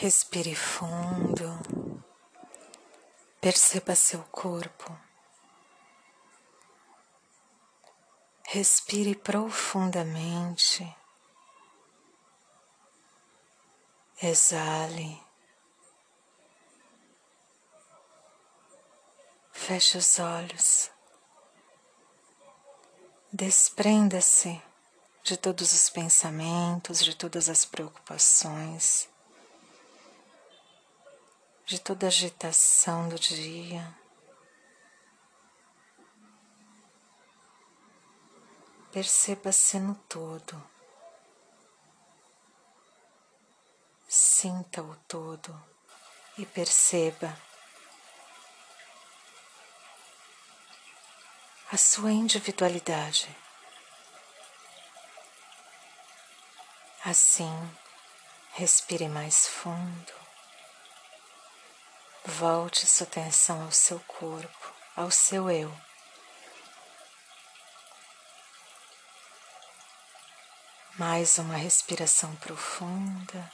Respire fundo, perceba seu corpo. Respire profundamente, exale, feche os olhos, desprenda-se de todos os pensamentos, de todas as preocupações de toda agitação do dia. Perceba-se no todo. Sinta o todo e perceba a sua individualidade. Assim, respire mais fundo. Volte sua atenção ao seu corpo, ao seu eu. Mais uma respiração profunda.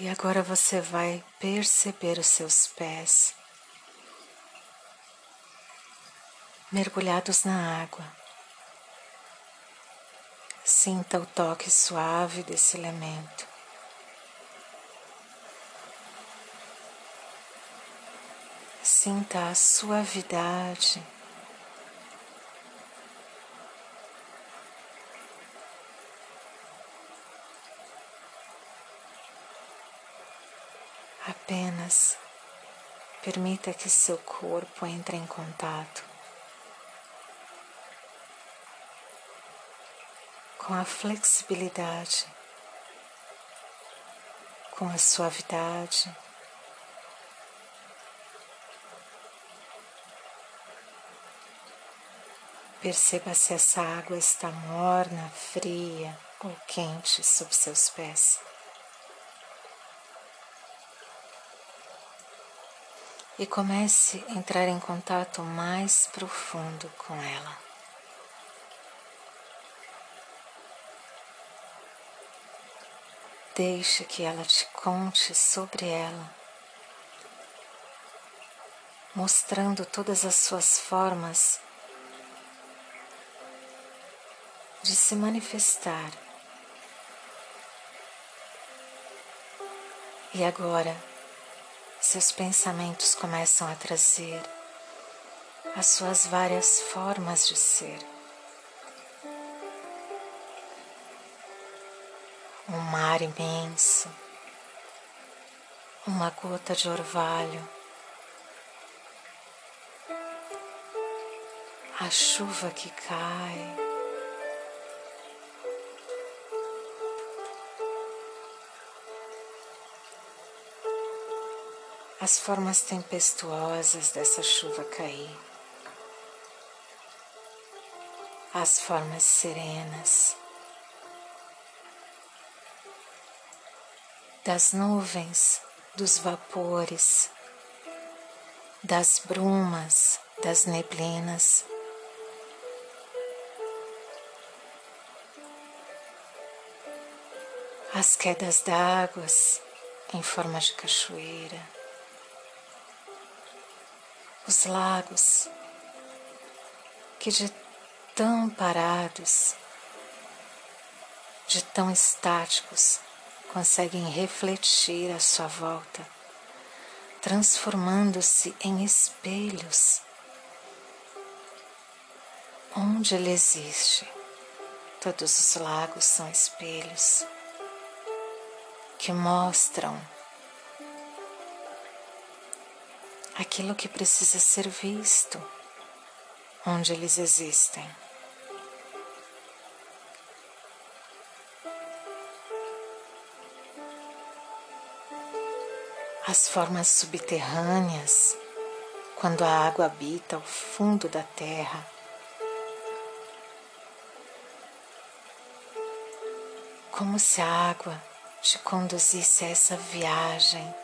E agora você vai perceber os seus pés mergulhados na água. Sinta o toque suave desse elemento. Sinta a suavidade. Apenas permita que seu corpo entre em contato com a flexibilidade, com a suavidade. Perceba se essa água está morna, fria ou quente sob seus pés. E comece a entrar em contato mais profundo com ela. Deixe que ela te conte sobre ela, mostrando todas as suas formas de se manifestar. E agora, seus pensamentos começam a trazer as suas várias formas de ser. Um mar imenso, uma gota de orvalho, a chuva que cai. As formas tempestuosas dessa chuva cair, as formas serenas. Das nuvens, dos vapores, das brumas, das neblinas. As quedas d'águas em forma de cachoeira, os lagos que de tão parados, de tão estáticos, conseguem refletir à sua volta, transformando-se em espelhos. Onde ele existe, todos os lagos são espelhos que mostram aquilo que precisa ser visto, onde eles existem. As formas subterrâneas, quando a água habita o fundo da terra. Como se a água te conduzisse a essa viagem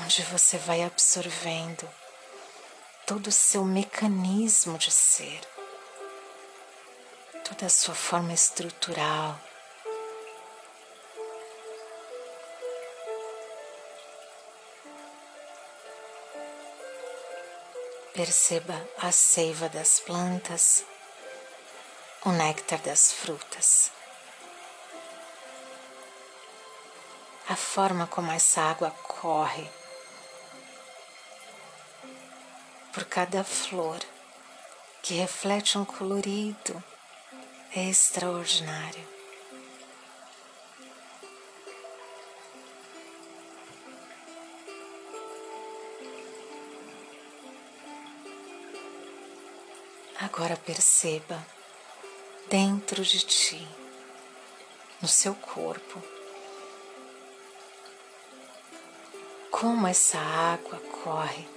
onde você vai absorvendo todo o seu mecanismo de ser, toda a sua forma estrutural. Perceba a seiva das plantas, o néctar das frutas. a forma como essa água corre por cada flor que reflete um colorido extraordinário. Agora perceba dentro de ti, no seu corpo, como essa água corre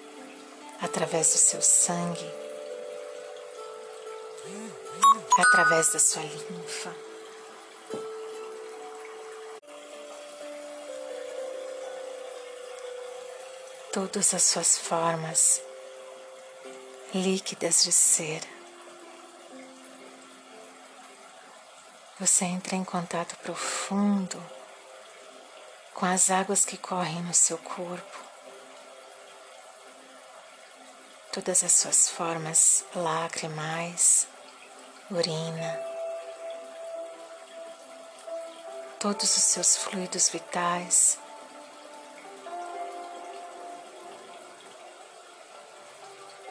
através do seu sangue, através da sua linfa. Todas as suas formas líquidas de ser. Você entra em contato profundo com as águas que correm no seu corpo, todas as suas formas lacrimais, urina, todos os seus fluidos vitais.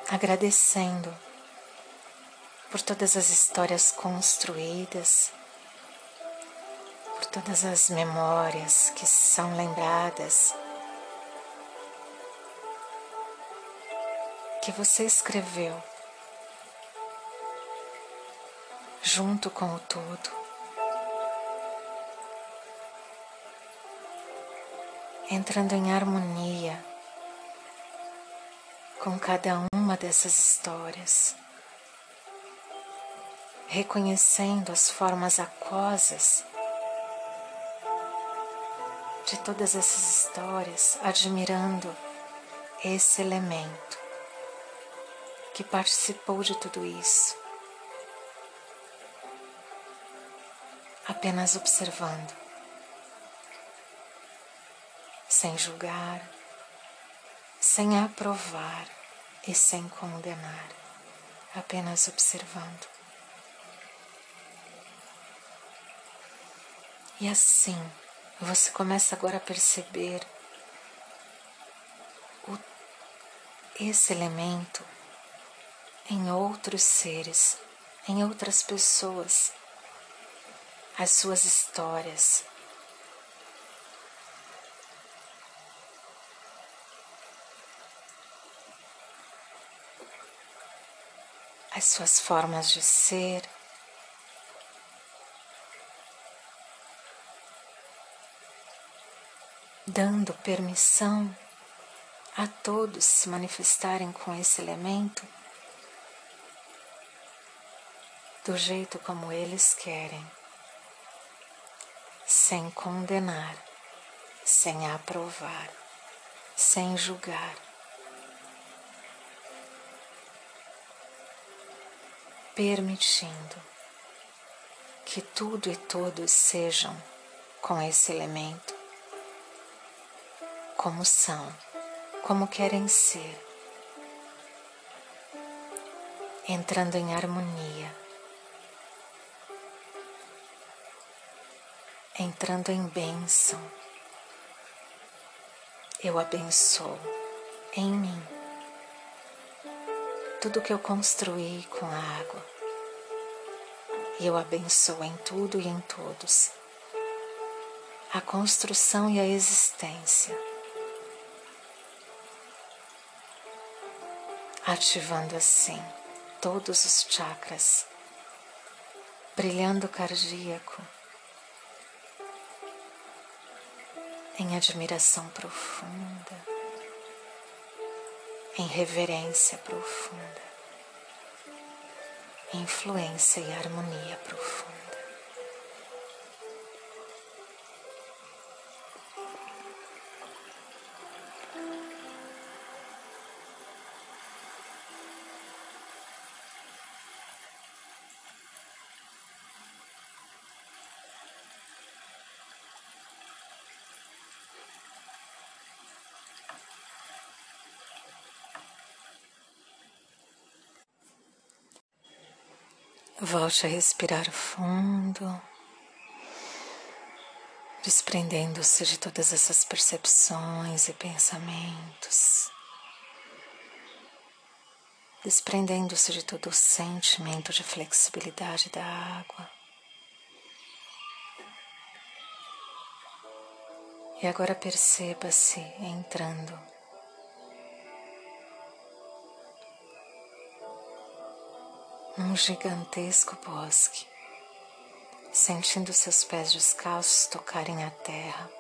Agradecendo por todas as histórias construídas todas as memórias que são lembradas, que você escreveu junto com o todo. Entrando em harmonia com cada uma dessas histórias, reconhecendo as formas aquosas de todas essas histórias, admirando esse elemento que participou de tudo isso, apenas observando, sem julgar, sem aprovar e sem condenar, apenas observando. E assim, você começa agora a perceber o, esse elemento em outros seres, em outras pessoas, as suas histórias. As suas formas de ser, dando permissão a todos se manifestarem com esse elemento do jeito como eles querem, sem condenar, sem aprovar, sem julgar. Permitindo que tudo e todos sejam com esse elemento como são, como querem ser, entrando em harmonia, entrando em bênção. Eu abençoo em mim tudo que eu construí com a água. E eu abençoo em tudo e em todos a construção e a existência ativando assim todos os chakras, brilhando cardíaco, em admiração profunda, em reverência profunda, influência e harmonia profunda. Volte a respirar fundo, desprendendo-se de todas essas percepções e pensamentos, desprendendo-se de todo o sentimento de flexibilidade da água. E agora perceba-se entrando num gigantesco bosque, sentindo seus pés descalços tocarem a terra.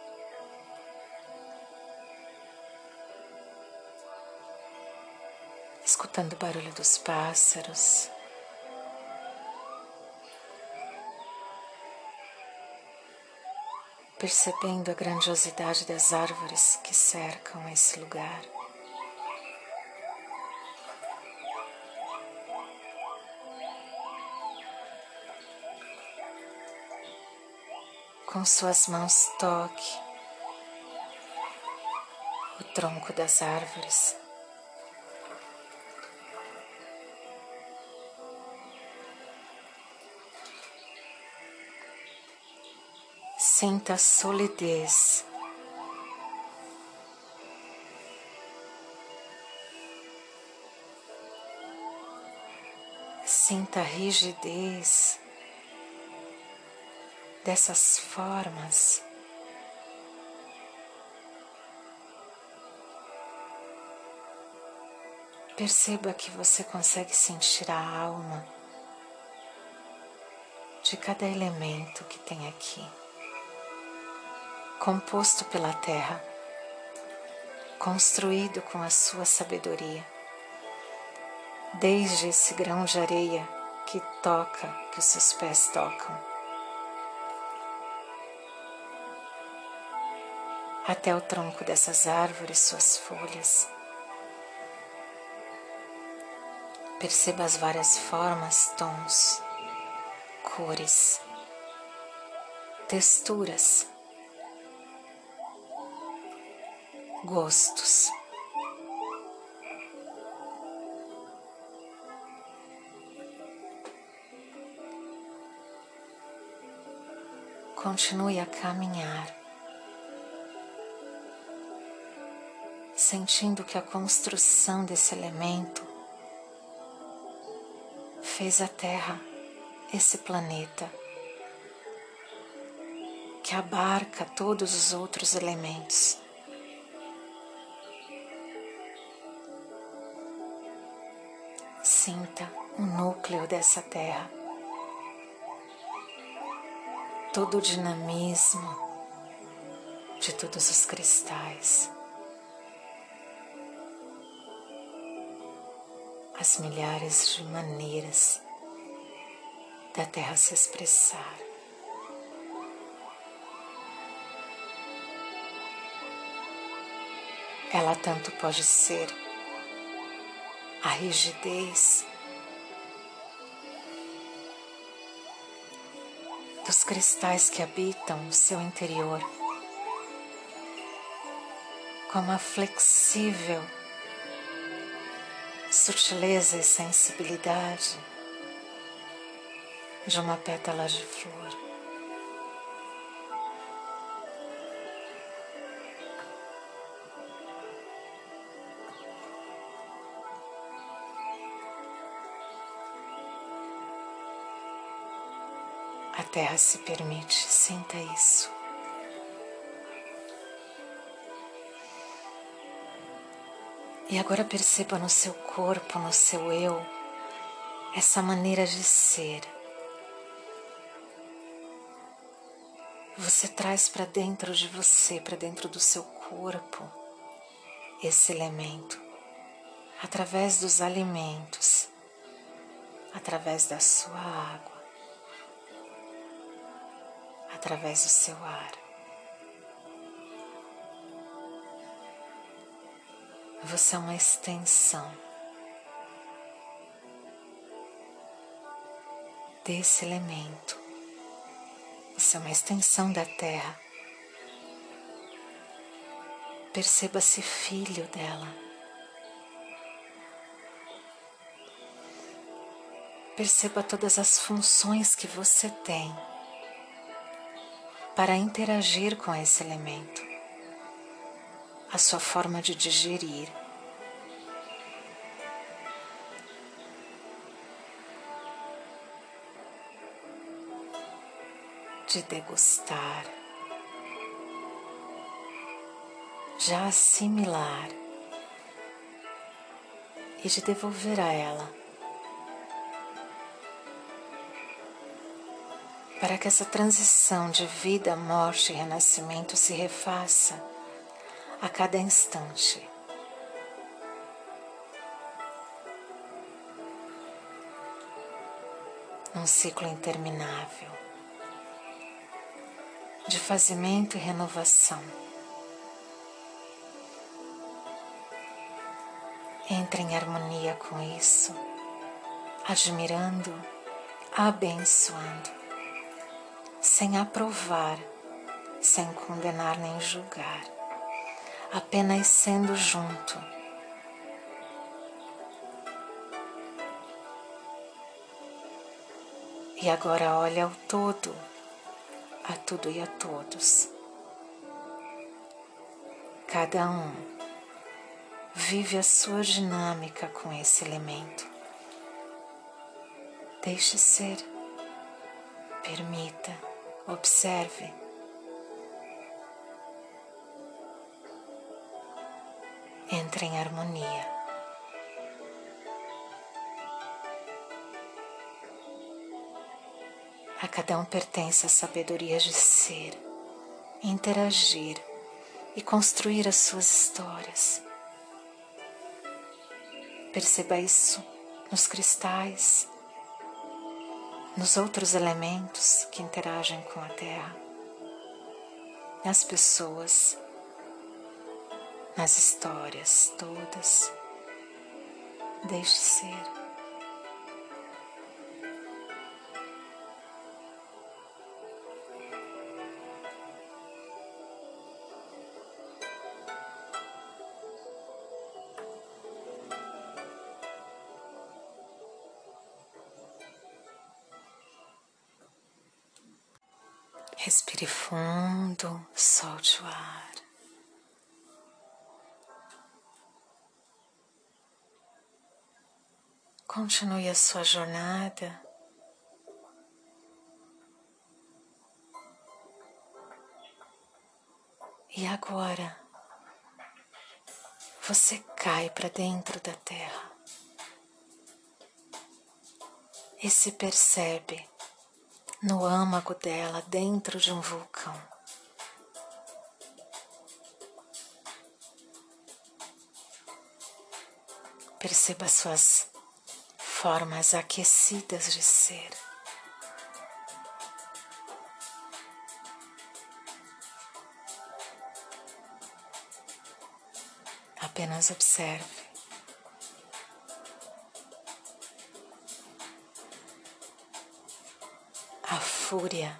Escutando o barulho dos pássaros, percebendo a grandiosidade das árvores que cercam esse lugar. Com suas mãos toque o tronco das árvores. Sinta a solidez. Sinta a rigidez dessas formas. Perceba que você consegue sentir a alma de cada elemento que tem aqui, composto pela terra, construído com a sua sabedoria, desde esse grão de areia que toca, que os seus pés tocam até o tronco dessas árvores, suas folhas. Perceba as várias formas, tons, cores, texturas, gostos. Continue a caminhar. Sentindo que a construção desse elemento fez a Terra, esse planeta, que abarca todos os outros elementos. Sinta o núcleo dessa Terra, todo o dinamismo de todos os cristais. As milhares de maneiras da Terra se expressar. Ela tanto pode ser a rigidez dos cristais que habitam o seu interior, como a flexível sutileza e sensibilidade de uma pétala de flor. A terra se permite, sinta isso. E agora perceba no seu corpo, no seu eu, essa maneira de ser. Você traz para dentro de você, para dentro do seu corpo, esse elemento, através dos alimentos, através da sua água, através do seu ar. Você é uma extensão desse elemento. Você é uma extensão da Terra. Perceba-se filho dela. Perceba todas as funções que você tem para interagir com esse elemento, a sua forma de digerir. De degustar, já assimilar. E de devolver a ela. Para que essa transição de vida, morte e renascimento se refaça a cada instante. Um ciclo interminável de fazimento e renovação. Entre em harmonia com isso, admirando, abençoando sem aprovar, sem condenar nem julgar, apenas sendo junto. E agora olha ao todo, a tudo e a todos. Cada um vive a sua dinâmica com esse elemento. Deixe ser, permita. Observe. Entre em harmonia. A cada um pertence a sabedoria de ser, interagir e construir as suas histórias. Perceba isso nos cristais, nos outros elementos que interagem com a Terra, nas pessoas, nas histórias todas. Deixe ser. Respire fundo, solte o ar. Continue a sua jornada. E agora você cai para dentro da terra e se percebe no âmago dela, dentro de um vulcão. Perceba suas formas aquecidas de ser. Apenas observe. fúria,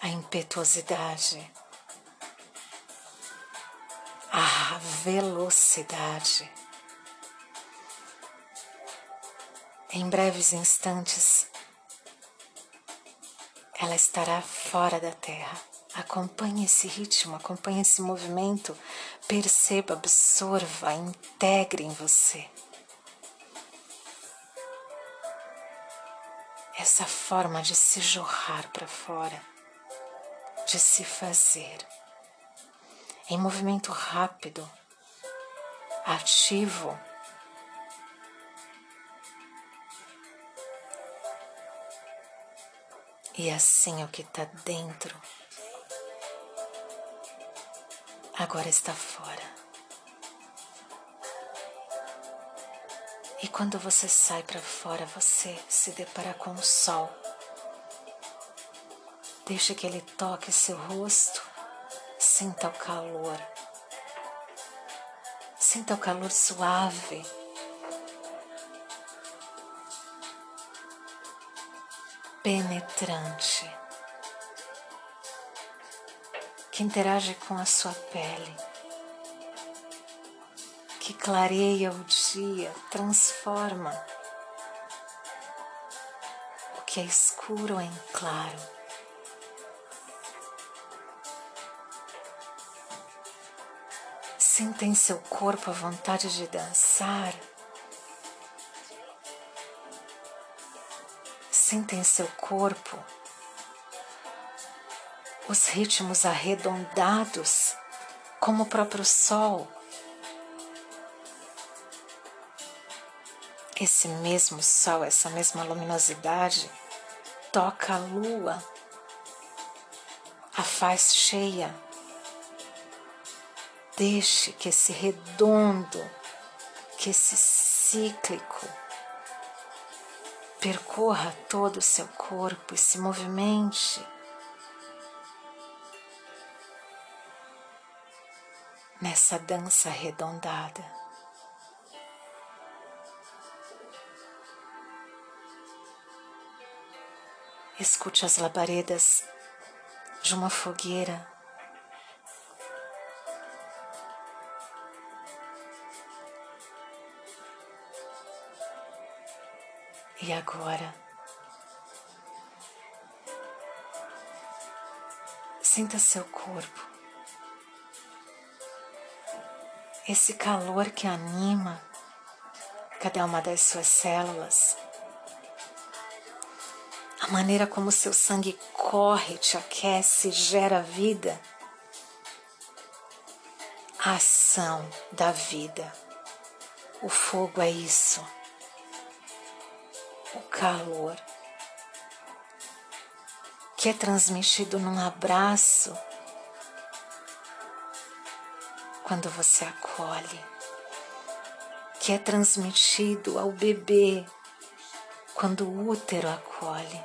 a impetuosidade, a velocidade. Em breves instantes, ela estará fora da Terra. Acompanhe esse ritmo, acompanhe esse movimento, perceba, absorva, integre em você. essa forma de se jorrar para fora, de se fazer, em movimento rápido, ativo. E assim o que está dentro agora está fora. E quando você sai para fora, você se depara com o sol. Deixa que ele toque seu rosto, sinta o calor. Sinta o calor suave. Penetrante, que interage com a sua pele que clareia o dia, transforma. que é escuro em claro. Sinta em seu corpo a vontade de dançar. Sinta em seu corpo os ritmos arredondados, como o próprio sol. Esse mesmo sol, essa mesma luminosidade, toca a lua, a faz cheia. Deixe que esse redondo, que esse cíclico, percorra todo o seu corpo e se movimente nessa dança arredondada. Escute as labaredas de uma fogueira. E agora, sinta seu corpo. Esse calor que anima cada uma das suas células, a maneira como seu sangue corre, te aquece, gera vida, a ação da vida. O fogo é isso, calor que é transmitido num abraço quando você acolhe, que é transmitido ao bebê quando o útero acolhe,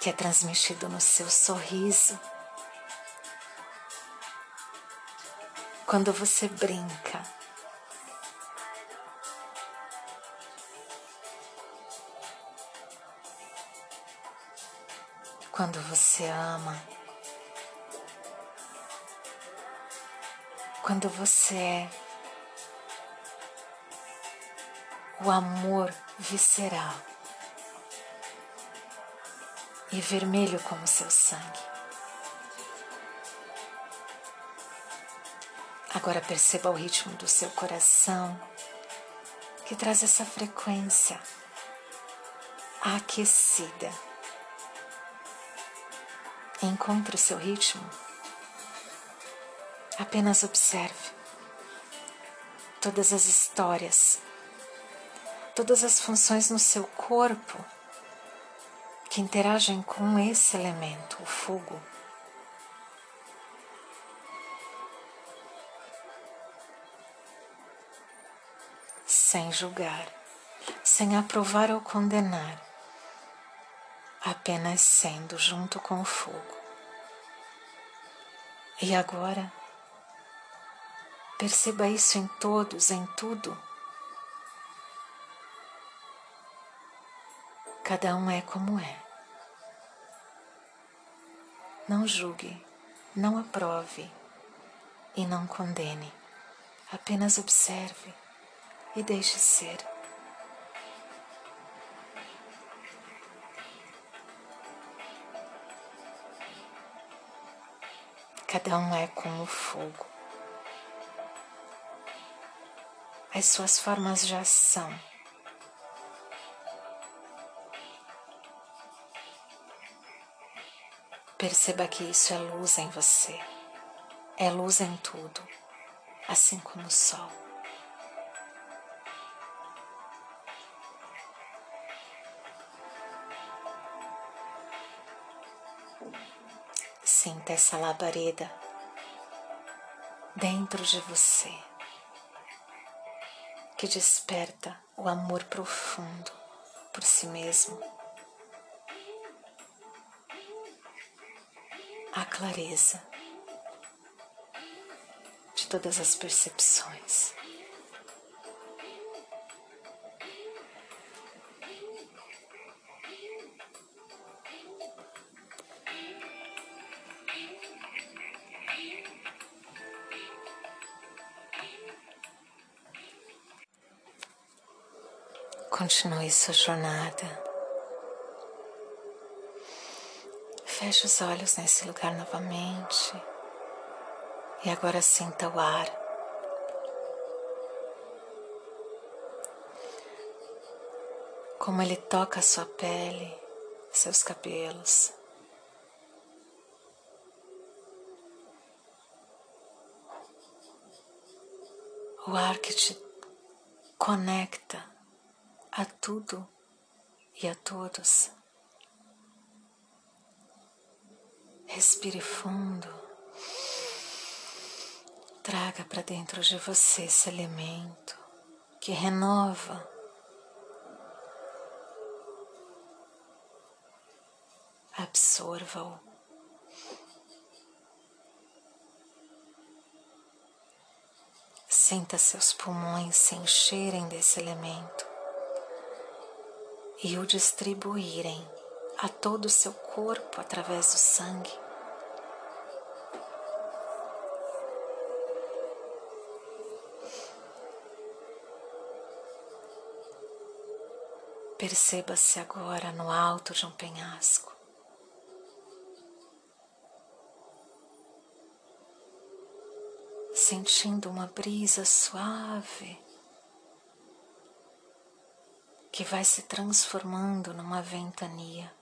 que é transmitido no seu sorriso, quando você brinca. Quando você ama. quando você é o amor visceral e vermelho como seu sangue. Agora perceba o ritmo do seu coração que traz essa frequência aquecida. Encontre o seu ritmo Apenas observe todas as histórias, todas as funções no seu corpo que interagem com esse elemento, o fogo. Sem julgar, sem aprovar ou condenar, apenas sendo junto com o fogo. E agora, Perceba isso em todos, em tudo. Cada um é como é. Não julgue, não aprove e não condene. Apenas observe e deixe ser. Cada um é como o fogo. as suas formas já são. Perceba que isso é luz em você, é luz em tudo, assim como o sol. Sinta essa labareda dentro de você que desperta o amor profundo por si mesmo, a clareza de todas as percepções. Continue sua jornada. Feche os olhos nesse lugar novamente. E agora sinta o ar. Como ele toca a sua pele, seus cabelos. O ar que te conecta a tudo e a todos. Respire fundo. Traga para dentro de você esse elemento que renova. Absorva-o. Sinta seus pulmões se encherem desse elemento e o distribuírem a todo o seu corpo através do sangue. Perceba-se agora no alto de um penhasco. Sentindo uma brisa suave que vai se transformando numa ventania.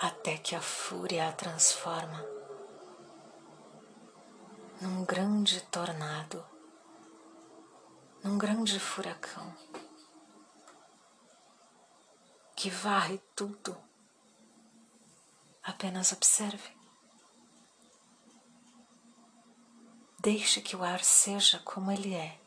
Até que a fúria a transforma num grande tornado, num grande furacão que varre tudo. Apenas observe. Deixe que o ar seja como ele é.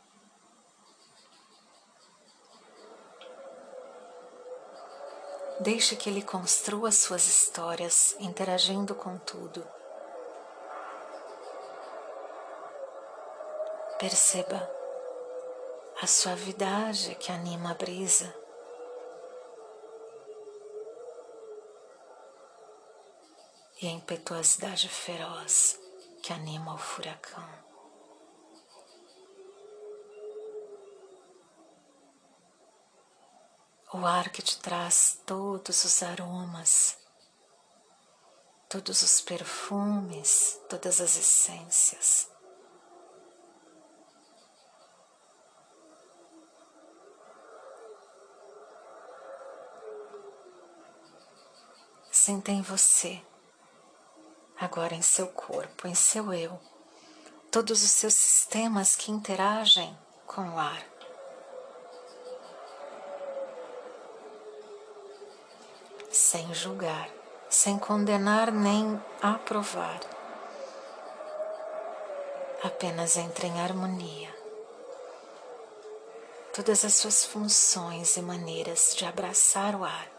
Deixe que ele construa suas histórias, interagindo com tudo. Perceba a suavidade que anima a brisa. E a impetuosidade feroz que anima o furacão. o ar que te traz todos os aromas, todos os perfumes, todas as essências. Sinta em você, agora em seu corpo, em seu eu, todos os seus sistemas que interagem com o ar. sem julgar, sem condenar nem aprovar. Apenas entre em harmonia. Todas as suas funções e maneiras de abraçar o ar.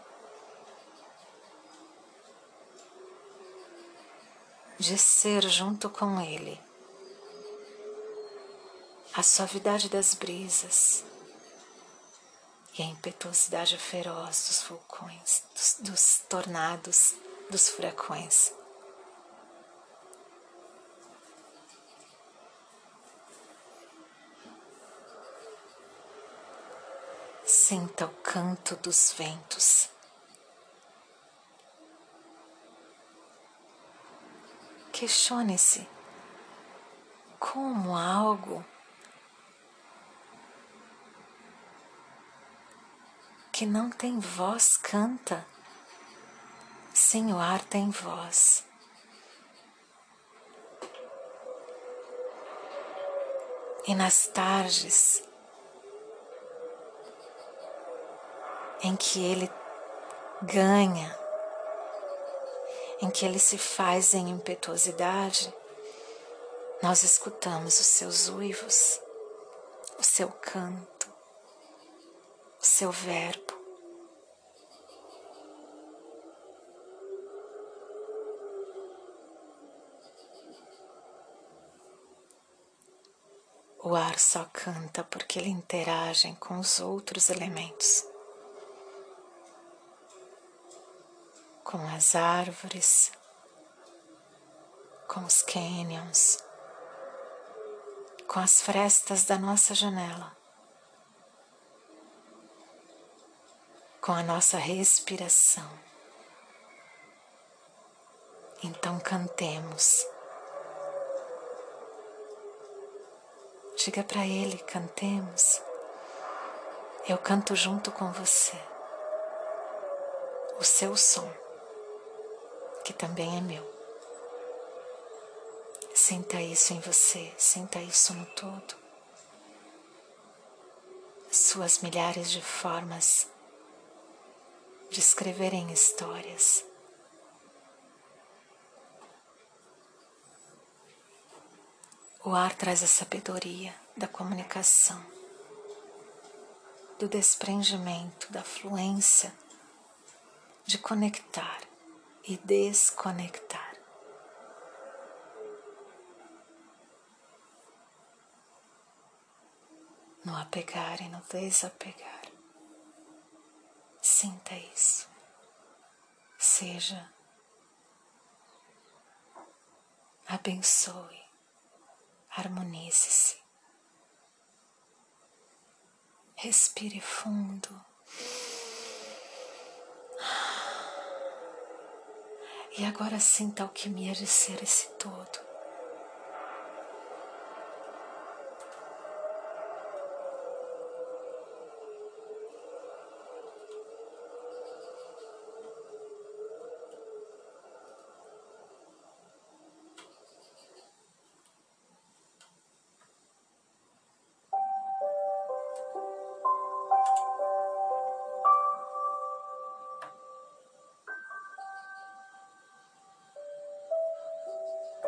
De ser junto com ele. A suavidade das brisas e a impetuosidade feroz dos vulcões, dos, dos tornados, dos furacões. Sinta o canto dos ventos. Questione-se como algo que não tem voz canta. Sim, o ar tem voz. E nas tardes em que ele ganha, em que ele se faz em impetuosidade, nós escutamos os seus uivos, o seu canto, o seu verbo. O ar só canta porque ele interage com os outros elementos, com as árvores, com os canyons, com as frestas da nossa janela, com a nossa respiração. Então cantemos. Diga para ele, cantemos. Eu canto junto com você. O seu som, que também é meu. Sinta isso em você, sinta isso no todo. Suas milhares de formas de escreverem histórias. O ar traz a sabedoria da comunicação, do desprendimento, da fluência, de conectar e desconectar. No apegar e no desapegar. Sinta isso. Seja. Abençoe harmonize-se. Respire fundo. E agora sinta a alquimia de ser esse todo.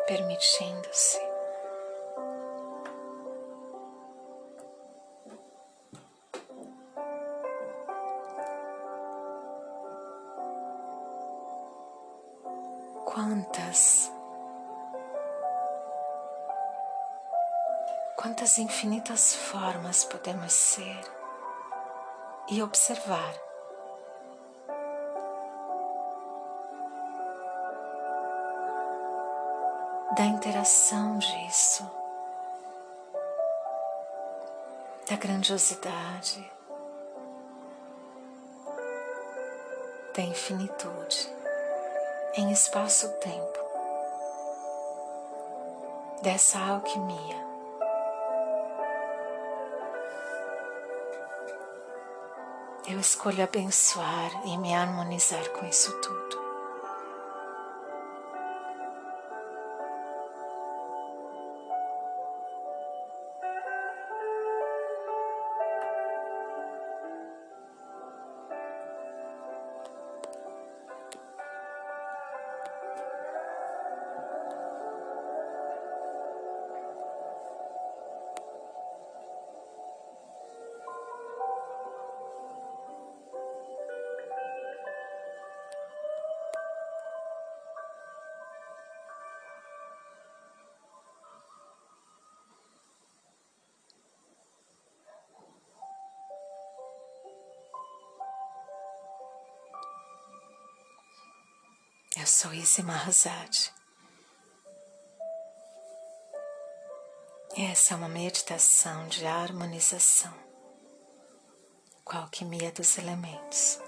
Permitindo-se. Quantas, quantas infinitas formas podemos ser e observar da interação disso, da grandiosidade, da infinitude em espaço-tempo, dessa alquimia. Eu escolho abençoar e me harmonizar com isso tudo. Eu sou Isi Mahazade. Essa é uma meditação de harmonização com a alquimia dos elementos.